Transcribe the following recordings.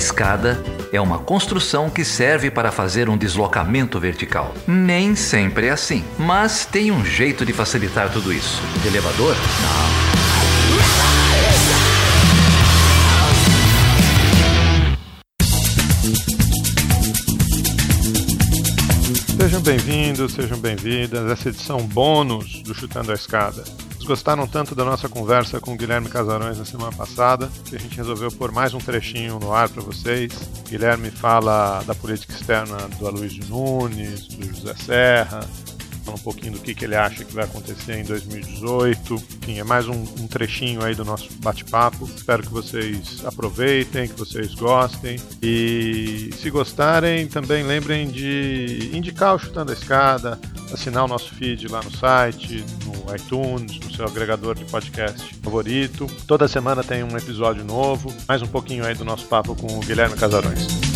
escada é uma construção que serve para fazer um deslocamento vertical. Nem sempre é assim, mas tem um jeito de facilitar tudo isso. De elevador? Não. Sejam bem-vindos, sejam bem-vindas a essa edição bônus do Chutando a Escada. Gostaram tanto da nossa conversa com o Guilherme Casarões na semana passada que a gente resolveu pôr mais um trechinho no ar para vocês. Guilherme fala da política externa do Aloysio Nunes, do José Serra, fala um pouquinho do que, que ele acha que vai acontecer em 2018. Enfim, é mais um, um trechinho aí do nosso bate-papo. Espero que vocês aproveitem, que vocês gostem. E se gostarem, também lembrem de indicar o Chutando a Escada, assinar o nosso feed lá no site, no iTunes, no seu agregador de podcast favorito. Toda semana tem um episódio novo. Mais um pouquinho aí do nosso papo com o Guilherme Casarões.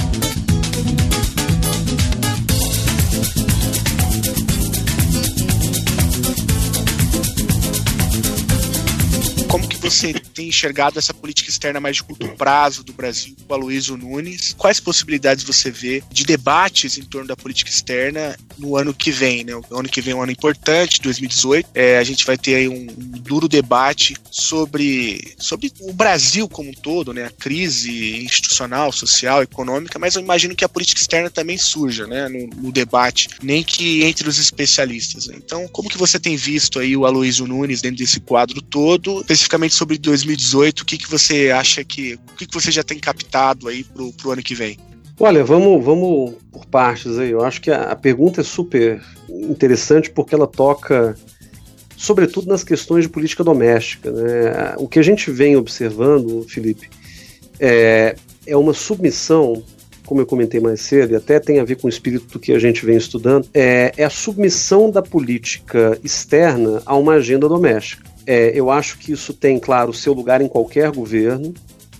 Você tem enxergado essa política externa mais de curto prazo do Brasil com Aloysio Nunes? Quais possibilidades você vê de debates em torno da política externa no ano que vem? Né? O ano que vem é um ano importante, 2018. É, a gente vai ter aí um, um, duro debate sobre, sobre o Brasil como um todo, né? a crise institucional, social, econômica, mas eu imagino que a política externa também surja né? no, no debate, nem que entre os especialistas. Né? Então, como que você tem visto aí o Aloysio Nunes dentro desse quadro todo, especificamente sobre 2018, o que, que você acha que. O que, que você já tem captado aí pro, pro ano que vem? Olha, vamos, vamos por partes aí. Eu acho que a, a pergunta é super interessante porque ela toca, sobretudo, nas questões de política doméstica. Né? O que a gente vem observando, Felipe, é, é uma submissão como eu comentei mais cedo, e até tem a ver com o espírito do que a gente vem estudando, é, é a submissão da política externa a uma agenda doméstica. É, eu acho que isso tem, claro, seu lugar em qualquer governo.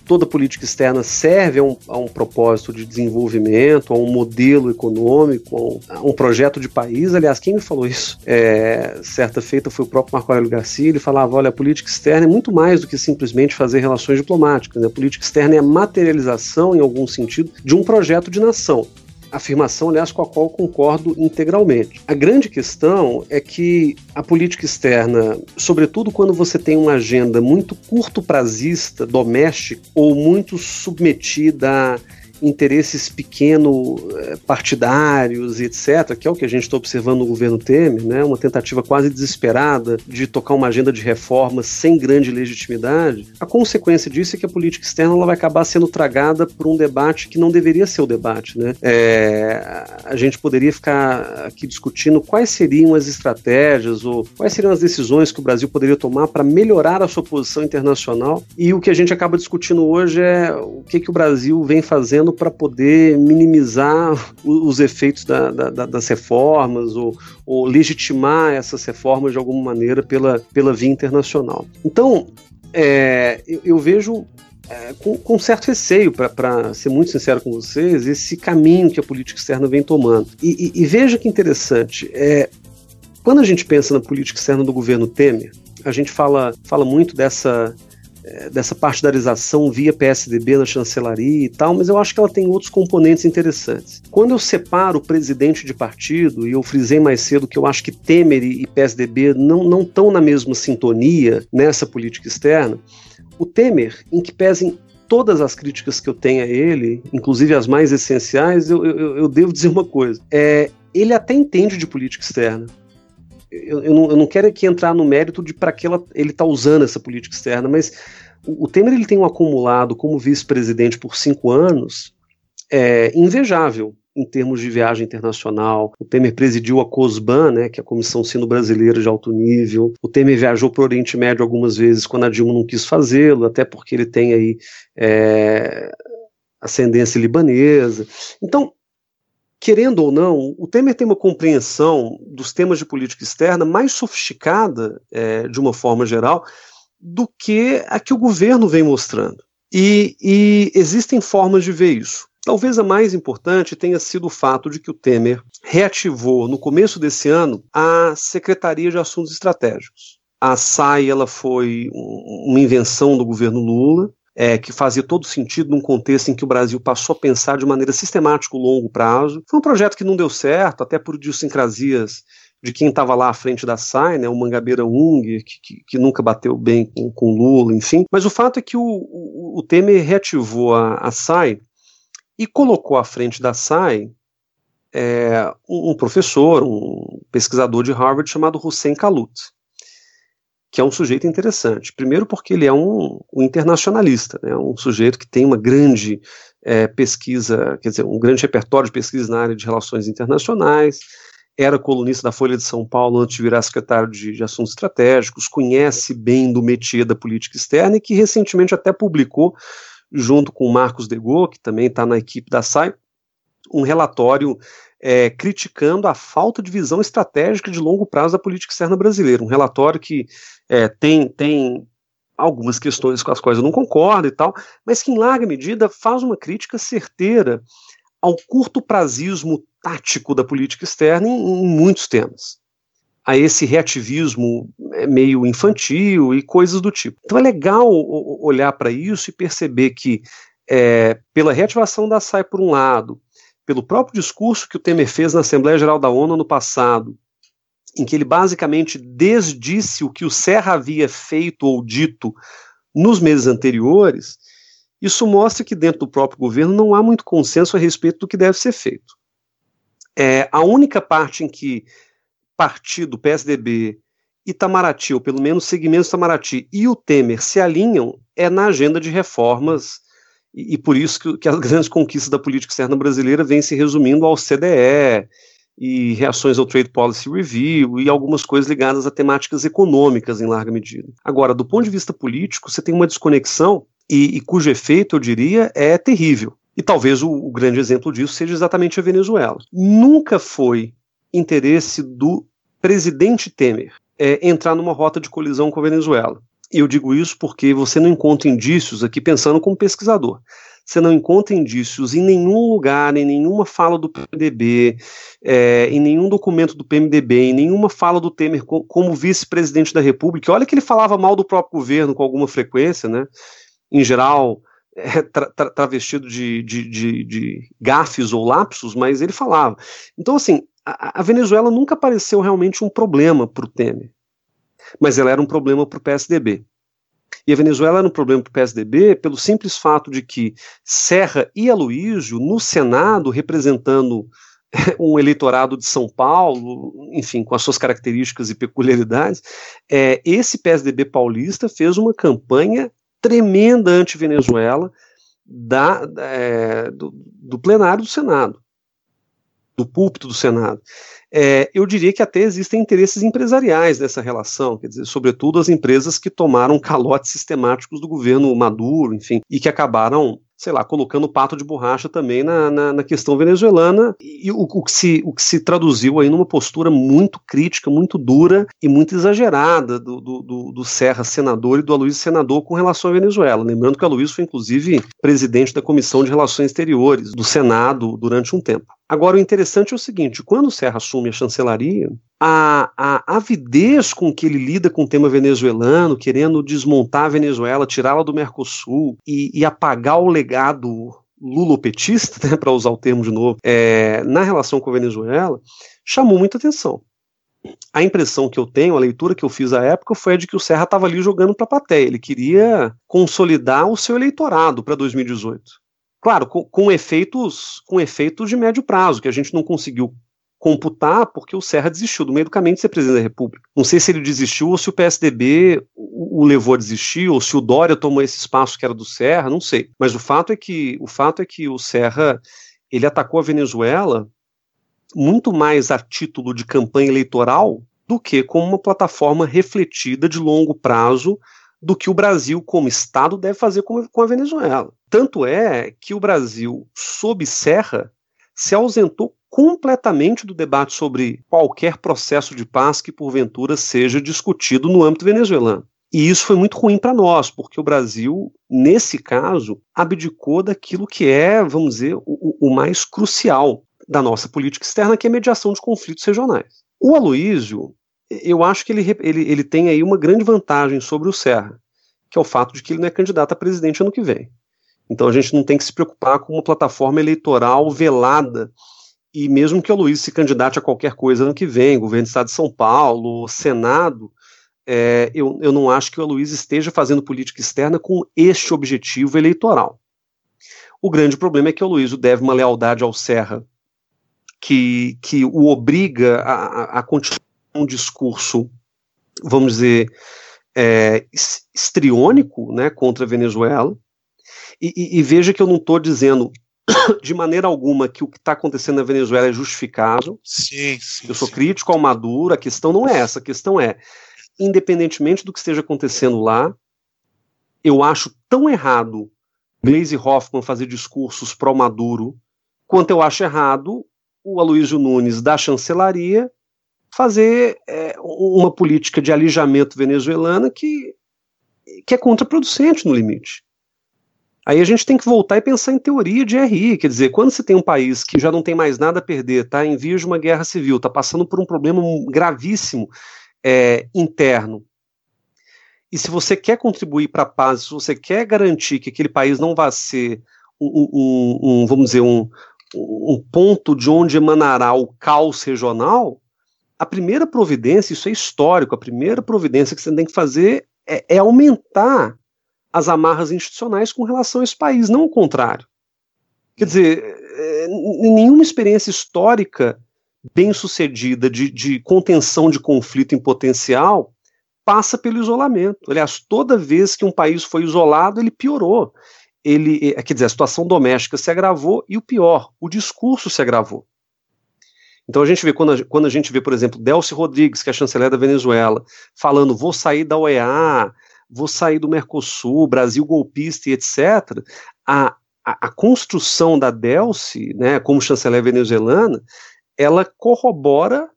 Toda política externa serve a um, a um propósito de desenvolvimento, a um modelo econômico, a um, a um, projeto de país. Aliás, quem me falou isso é, certa feita foi o próprio Marco Aurélio Garcia. Ele falava: olha, a política externa é muito mais do que simplesmente fazer relações diplomáticas. Né? A política externa é a materialização, em algum sentido, de um projeto de nação afirmação, aliás, com a qual concordo integralmente. A grande questão é que a política externa, sobretudo quando você tem uma agenda muito curto prazista, doméstica, ou muito submetida a interesses pequeno eh, partidários e etc., que é o que a gente está observando no governo Temer, né? uma tentativa quase desesperada de tocar uma agenda de reformas sem grande legitimidade, a consequência disso é que a política externa ela vai acabar sendo tragada por um debate que não deveria ser o debate. Né? É, a gente poderia ficar aqui discutindo quais seriam as estratégias ou quais seriam as decisões que o Brasil poderia tomar para melhorar a sua posição internacional e o que a gente acaba discutindo hoje é o que, que o Brasil vem fazendo para poder minimizar os efeitos da, da, das reformas ou, ou, legitimar essas reformas de alguma maneira pela, pela via internacional. Então, é, eu, eu, vejo é, com, com, certo receio, para ser muito sincero com vocês, esse caminho que a política externa vem tomando. E, e, e veja que interessante, é, quando a gente pensa na política externa do governo Temer, a gente fala, fala muito dessa dessa partidarização via PSDB na chancelaria e tal, mas eu acho que ela tem outros componentes interessantes. Quando eu separo o presidente de partido, e eu frisei mais cedo que eu acho que Temer e PSDB não estão na mesma sintonia nessa política externa, o Temer, em que pesem todas as críticas que eu tenho a ele, inclusive as mais essenciais, eu, eu, eu devo dizer uma coisa. É, ele até entende de política externa eu, eu, não, eu não quero aqui entrar no mérito de para que ela, ele está usando essa política externa, mas o, o Temer ele tem um acumulado como vice-presidente por cinco anos é, invejável em termos de viagem internacional. O Temer presidiu a COSBAN, né, que é a Comissão Sino-Brasileira de Alto Nível. O Temer viajou para o Oriente Médio algumas vezes quando a Dilma não quis fazê-lo, até porque ele tem aí é, ascendência libanesa. Então, querendo ou não, o Temer tem uma compreensão dos temas de política externa mais sofisticada, é, de uma forma geral, do que a que o governo vem mostrando. E, e existem formas de ver isso. Talvez a mais importante tenha sido o fato de que o Temer reativou no começo desse ano a Secretaria de Assuntos Estratégicos. A SAI ela foi uma invenção do governo Lula, é, que fazia todo sentido num contexto em que o Brasil passou a pensar de maneira sistemática o longo prazo. Foi um projeto que não deu certo, até por idiosincrasias de quem estava lá à frente da SAI, né, o Mangabeira Unger, que, que, que, nunca bateu bem com, com Lula, enfim. Mas o fato é que o, o, o Temer reativou a, a SAI e colocou à frente da SAI é, um, um, professor, um pesquisador de Harvard chamado Hussein Kalut, que é um sujeito interessante. Primeiro porque ele é um, um internacionalista, né, um sujeito que tem uma grande é, pesquisa, quer dizer, um grande repertório de pesquisa na área de relações internacionais, era colunista da Folha de São Paulo antes de virar secretário de, de, Assuntos Estratégicos, conhece bem do métier da política externa e que recentemente até publicou, junto com o Marcos Degô, que também está na equipe da SAI, um relatório é, criticando a falta de visão estratégica de longo prazo da política externa brasileira. Um relatório que é, tem, tem algumas questões com as quais eu não concordo e tal, mas que em larga medida faz uma crítica certeira ao curto prazismo tático da política externa em, em muitos temas. A esse reativismo é, meio infantil e coisas do tipo. Então é legal olhar para isso e perceber que, é, pela reativação da SAI por um lado, pelo próprio discurso que o Temer fez na Assembleia Geral da ONU no passado, em que ele basicamente desdisse o que o Serra havia feito ou dito nos meses anteriores, isso mostra que dentro do próprio governo não há muito consenso a respeito do que deve ser feito. É, a única parte em que partido, PSDB, Itamaraty, ou pelo menos segmentos Itamaraty e o Temer se alinham é na agenda de reformas, e, por isso que, que, as grandes conquistas da política externa brasileira vêm se resumindo ao CDE e reações ao Trade Policy Review e algumas coisas ligadas a temáticas econômicas em larga medida. Agora, do ponto de vista político, você tem uma desconexão e, e cujo efeito, eu diria, é terrível. E talvez o, o grande exemplo disso seja exatamente a Venezuela. Nunca foi interesse do presidente Temer é, entrar numa rota de colisão com a Venezuela. Eu digo isso porque você não encontra indícios aqui pensando como pesquisador. Você não encontra indícios em nenhum lugar, em nenhuma fala do PMDB, é, em nenhum documento do PMDB, em nenhuma fala do Temer como vice-presidente da República. Olha que ele falava mal do próprio governo com alguma frequência, né? Em geral, é, tra, tra, travestido de, de, de, de gafes ou lapsos, mas ele falava. Então, assim, a, a Venezuela nunca pareceu realmente um problema para o Temer, mas ela era um problema para o PSDB. E a Venezuela era um problema para o PSDB pelo simples fato de que Serra e Aloísio, no Senado, representando um eleitorado de São Paulo, enfim, com as suas características e peculiaridades, é, esse PSDB paulista fez uma campanha tremenda anti-Venezuela da, é, do, do, plenário do Senado, do púlpito do Senado. É, eu diria que até existem interesses empresariais nessa relação, quer dizer, sobretudo as empresas que tomaram calotes sistemáticos do governo Maduro, enfim, e que acabaram sei lá, colocando pato de borracha também na, na, na questão venezuelana, e o, o, que se, o que se traduziu aí numa postura muito crítica, muito dura e muito exagerada do, do, do Serra senador e do Aloysio senador com relação à Venezuela. Lembrando que o Aloysio foi, inclusive, presidente da Comissão de Relações Exteriores do Senado durante um tempo. Agora, o interessante é o seguinte: quando o Serra assume a chancelaria, a, a avidez com que ele lida com o tema venezuelano, querendo desmontar a Venezuela, tirá-la do Mercosul e, e, apagar o legado lulopetista, né, para usar o termo de novo, é, na relação com a Venezuela, chamou muita atenção. A impressão que eu tenho, a leitura que eu fiz à época, foi a de que o Serra estava ali jogando para a plateia. Ele queria consolidar o seu eleitorado para 2018. Claro, com, com, efeitos com efeitos de médio prazo, que a gente não conseguiu computar porque o Serra desistiu do meio do caminho de ser presidente da República. Não sei se ele desistiu ou se o PSDB o, o levou a desistir ou se o Dória tomou esse espaço que era do Serra, não sei. Mas o fato é que o fato é que o Serra ele atacou a Venezuela muito mais a título de campanha eleitoral do que como uma plataforma refletida de longo prazo do que o Brasil, como Estado, deve fazer com, a Venezuela. Tanto é que o Brasil, sob Serra, se ausentou completamente do debate sobre qualquer processo de paz que porventura seja discutido no âmbito venezuelano. E isso foi muito ruim para nós, porque o Brasil, nesse caso, abdicou daquilo que é, vamos dizer, o, o, mais crucial da nossa política externa, que é a mediação de conflitos regionais. O Aloísio, eu acho que ele, ele, ele tem aí uma grande vantagem sobre o Serra, que é o fato de que ele não é candidato a presidente ano que vem. Então a gente não tem que se preocupar com uma plataforma eleitoral velada. E mesmo que o Luiz se candidate a qualquer coisa ano que vem, governo do Estado de São Paulo, Senado, é, eu, eu não acho que o Luiz esteja fazendo política externa com este objetivo eleitoral. O grande problema é que o Luiz deve uma lealdade ao Serra que, que o obriga a, a continuar um discurso, vamos dizer, é, estriônico né, contra a Venezuela. E, e, e veja que eu não estou dizendo de maneira alguma que o que está acontecendo na Venezuela é justificável. Sim, sim, eu sou sim. crítico ao Maduro, a questão não é essa, a questão é, independentemente do que esteja acontecendo lá, eu acho tão errado Glaze Hoffman fazer discursos pró-Maduro, quanto eu acho errado o Aloysio Nunes da chancelaria fazer é, uma política de alijamento venezuelana que, que é contraproducente no limite. Aí a gente tem que voltar e pensar em teoria de RI, quer dizer, quando você tem um país que já não tem mais nada a perder, está em vias de uma guerra civil, está passando por um problema gravíssimo é, interno, e se você quer contribuir para a paz, se você quer garantir que aquele país não vai ser um, um, um vamos dizer, um, um ponto de onde emanará o caos regional, a primeira providência, isso é histórico, a primeira providência que você tem que fazer é, é aumentar as amarras institucionais com relação a esse país, não o contrário. Quer dizer, é, nenhuma experiência histórica bem sucedida de, de contenção de conflito em potencial passa pelo isolamento. Aliás, toda vez que um país foi isolado, ele piorou. Ele, quer dizer, a situação doméstica se agravou e o pior, o discurso se agravou. Então a gente vê, quando a, quando a gente vê, por exemplo, Delcy Rodrigues, que é a chanceler da Venezuela, falando, vou sair da OEA, vou sair do Mercosul, Brasil golpista e etc., a, a, a construção da Delcy, né, como chanceler venezuelana, ela corrobora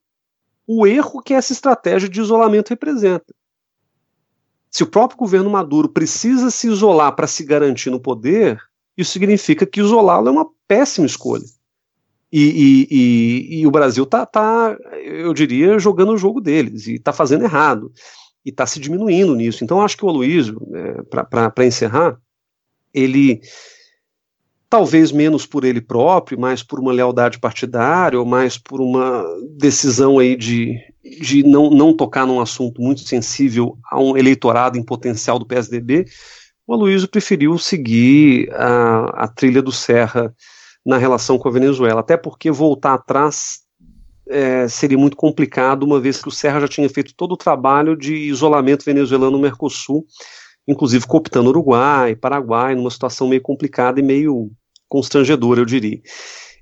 o erro que essa estratégia de isolamento representa. Se o próprio governo Maduro precisa se isolar para se garantir no poder, isso significa que isolá-lo é uma péssima escolha. E, e, e, e o Brasil está, tá, eu diria, jogando o jogo deles, e está fazendo errado, e está se diminuindo nisso. Então, acho que o Aloysio, é, para encerrar, ele, talvez menos por ele próprio, mais por uma lealdade partidária, ou mais por uma decisão aí de, de não, não tocar num assunto muito sensível a um eleitorado em potencial do PSDB, o Aloysio preferiu seguir a, a trilha do Serra na relação com a Venezuela, até porque voltar atrás é, seria muito complicado, uma vez que o Serra já tinha feito todo o trabalho de isolamento venezuelano no Mercosul, inclusive cooptando Uruguai, Paraguai, numa situação meio complicada e meio constrangedora, eu diria.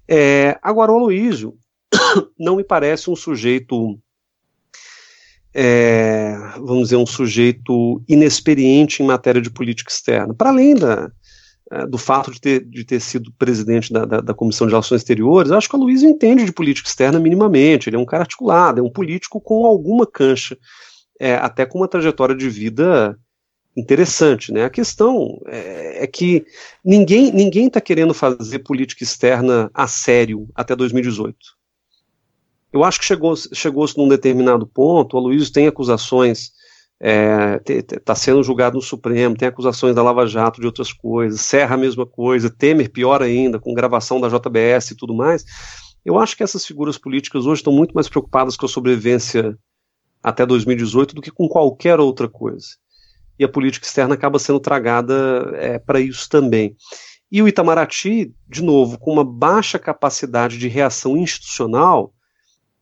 É, agora, o Aloysio não me parece um sujeito, é, vamos dizer, um sujeito inexperiente em matéria de política externa. Para além da, do fato de ter, de ter sido presidente da, da, da, Comissão de Relações Exteriores, acho que o Luiz entende de política externa minimamente, ele é um cara articulado, é um político com alguma cancha, é, até com uma trajetória de vida interessante. Né? A questão é, é que ninguém ninguém está querendo fazer política externa a sério até 2018. Eu acho que chegou-se chegou num determinado ponto, o Luiz tem acusações está é, tá sendo julgado no Supremo, tem acusações da Lava Jato de outras coisas, Serra a mesma coisa, Temer pior ainda, com gravação da JBS e tudo mais. Eu acho que essas figuras políticas hoje estão muito mais preocupadas com a sobrevivência até 2018 do que com qualquer outra coisa. E a política externa acaba sendo tragada é, para isso também. E o Itamaraty, de novo, com uma baixa capacidade de reação institucional,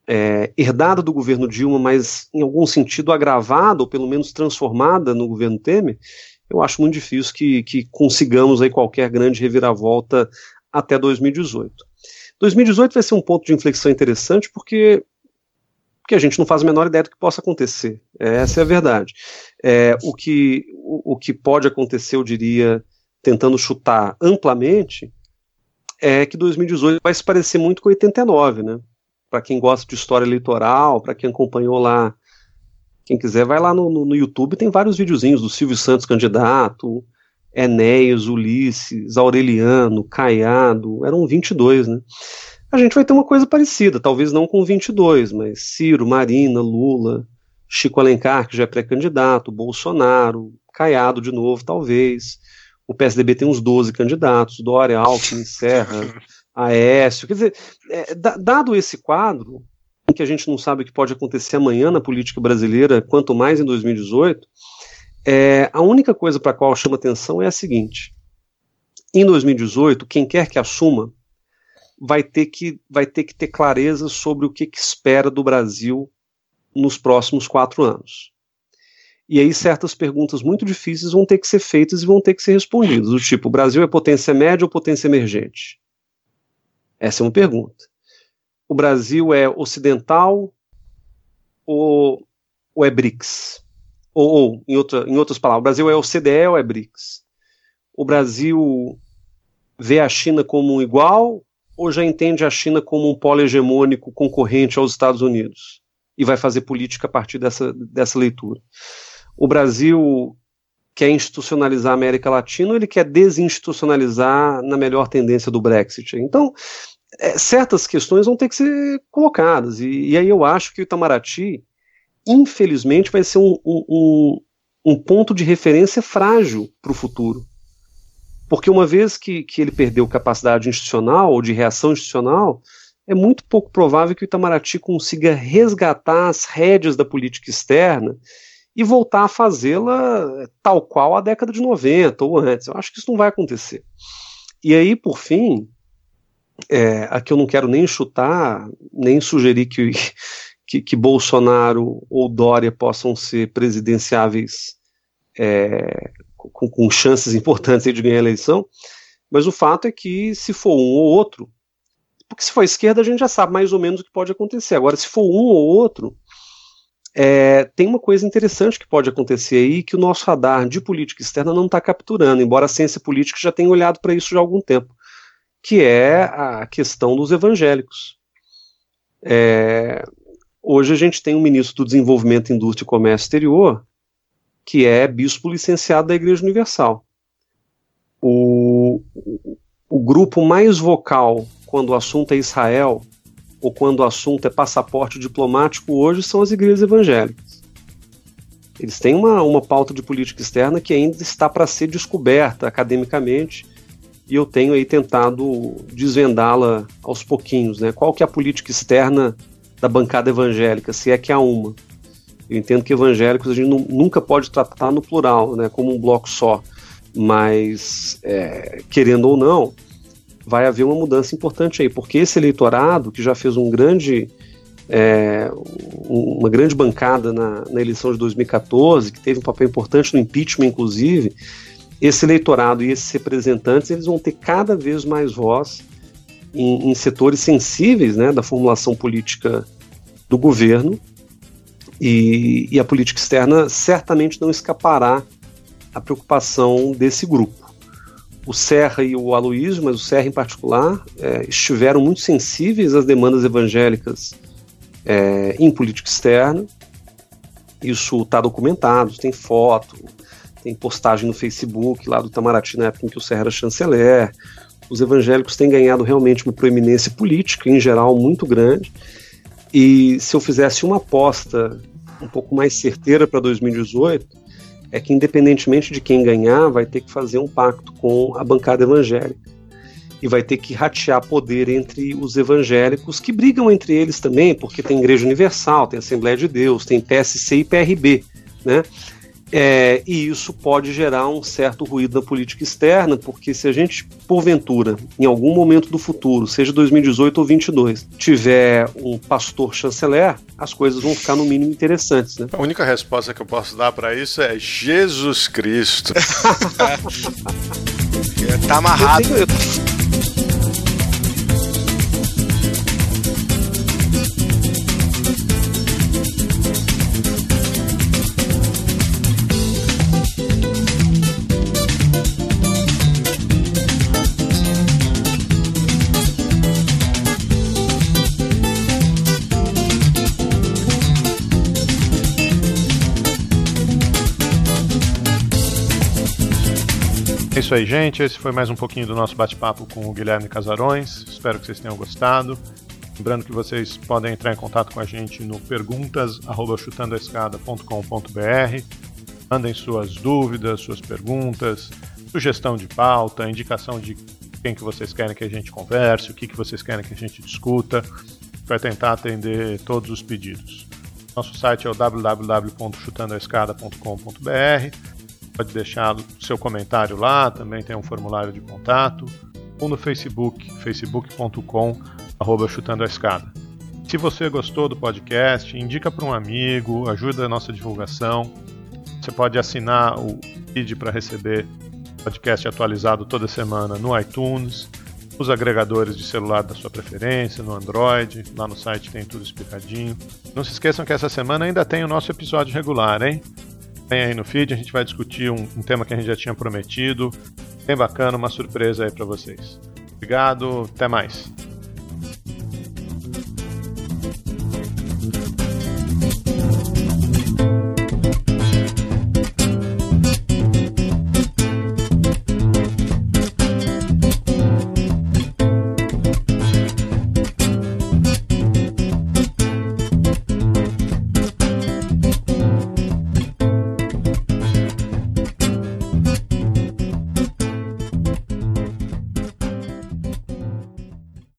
é, herdada do governo Dilma, mas em algum sentido agravada, ou pelo menos transformada no governo Temer, eu acho muito difícil que, que consigamos aí qualquer grande reviravolta até 2018. 2018 vai ser um ponto de inflexão interessante porque, porque a gente não faz a menor ideia do que possa acontecer. Essa é a verdade. É, o, que, o, o que pode acontecer, eu diria, tentando chutar amplamente, é que 2018 vai se parecer muito com 89, né? Para quem gosta de história eleitoral, para quem acompanhou lá, quem quiser, vai lá no, no, no, YouTube, tem vários videozinhos do Silvio Santos candidato, Enéas, Ulisses, Aureliano, Caiado, eram 22, né? A gente vai ter uma coisa parecida, talvez não com 22, mas Ciro, Marina, Lula, Chico Alencar, que já é pré-candidato, Bolsonaro, Caiado de novo, talvez. O PSDB tem uns 12 candidatos, Dória, Alckmin, Serra, Aécio. Quer dizer, é, dado esse quadro, em que a gente não sabe o que pode acontecer amanhã na política brasileira, quanto mais em 2018, é, a única coisa para a qual chama atenção é a seguinte: em 2018, quem quer que assuma vai ter que, vai ter, que ter clareza sobre o que, que espera do Brasil nos próximos quatro anos. E aí certas perguntas muito difíceis vão ter que ser feitas e vão ter que ser respondidas, do tipo, o Brasil é potência média ou potência emergente? Essa é uma pergunta. O Brasil é ocidental ou, ou é BRICS? Ou, ou em, outra, em outras palavras, o Brasil é OCDE ou é BRICS? O Brasil vê a China como igual ou já entende a China como um polo hegemônico concorrente aos Estados Unidos? E vai fazer política a partir dessa, dessa leitura. O Brasil quer institucionalizar a América Latina ou ele quer desinstitucionalizar na melhor tendência do Brexit? Então, é, certas questões vão ter que ser colocadas. E, e, aí eu acho que o Itamaraty, infelizmente, vai ser um, um, um ponto de referência frágil para o futuro. Porque uma vez que, que ele perdeu capacidade institucional ou de reação institucional, é muito pouco provável que o Itamaraty consiga resgatar as rédeas da política externa e voltar a fazê-la tal qual a década de 90 ou antes. Eu acho que isso não vai acontecer. E aí, por fim, é, aqui eu não quero nem chutar, nem sugerir que, que, que Bolsonaro ou Dória possam ser presidenciáveis é, com, com chances importantes de ganhar a eleição, mas o fato é que se for um ou outro, porque se for a esquerda a gente já sabe mais ou menos o que pode acontecer. Agora, se for um ou outro, é, tem uma coisa interessante que pode acontecer aí que o nosso radar de política externa não está capturando, embora a ciência política já tenha olhado para isso já há algum tempo, que é a questão dos evangélicos. É, hoje a gente tem um ministro do Desenvolvimento, Indústria e Comércio Exterior que é bispo licenciado da Igreja Universal. O, o grupo mais vocal quando o assunto é Israel ou quando o assunto é passaporte diplomático hoje são as igrejas evangélicas. Eles têm uma, uma pauta de política externa que ainda está para ser descoberta academicamente e eu tenho aí tentado desvendá-la aos pouquinhos. Né? Qual que é a política externa da bancada evangélica, se é que há uma? Eu entendo que evangélicos a gente nunca pode tratar no plural, né, como um bloco só, mas é, querendo ou não, vai haver uma mudança importante aí, porque esse eleitorado que já fez um grande é, uma grande bancada na, na, eleição de 2014, que teve um papel importante no impeachment, inclusive, esse eleitorado e esses representantes eles vão ter cada vez mais voz em, em setores sensíveis né, da formulação política do governo e, e a política externa certamente não escapará à preocupação desse grupo. O Serra e o Aloísio, mas o Serra em particular, é, estiveram muito sensíveis às demandas evangélicas é, em política externa. Isso está documentado, tem foto, tem postagem no Facebook lá do Itamaraty na época em que o Serra era chanceler. Os evangélicos têm ganhado realmente uma proeminência política, em geral, muito grande. E se eu fizesse uma aposta um pouco mais certeira para 2018, é que independentemente de quem ganhar, vai ter que fazer um pacto com a bancada evangélica. E vai ter que ratear poder entre os evangélicos, que brigam entre eles também, porque tem Igreja Universal, tem Assembleia de Deus, tem PSC e PRB, né? É, e isso pode gerar um certo ruído na política externa, porque se a gente, porventura, em algum momento do futuro, seja 2018 ou 2022, tiver um pastor chanceler, as coisas vão ficar no mínimo interessantes. Né? A única resposta que eu posso dar para isso é Jesus Cristo. tá amarrado. Eu tenho, eu... aí, gente. Esse foi mais um pouquinho do nosso bate-papo com o Guilherme Casarões. Espero que vocês tenham gostado. Lembrando que vocês podem entrar em contato com a gente no perguntas@chutandoaescada.com.br Mandem suas dúvidas, suas perguntas, sugestão de pauta, indicação de quem que vocês querem que a gente converse, o que, que vocês querem que a gente discuta. Vai tentar atender todos os pedidos. Nosso site é o www.chutandoaescada.com.br. Pode deixar seu comentário lá, também tem um formulário de contato. Ou no Facebook, facebook.com chutando a escada. Se você gostou do podcast, indica para um amigo, ajuda a nossa divulgação. Você pode assinar o feed para receber podcast atualizado toda semana no iTunes, nos agregadores de celular da sua preferência, no Android, lá no site tem tudo explicadinho. Não se esqueçam que essa semana ainda tem o nosso episódio regular, hein? Aí no feed, a gente vai discutir um, um tema que a gente já tinha prometido. Bem bacana, uma surpresa aí para vocês. Obrigado, até mais.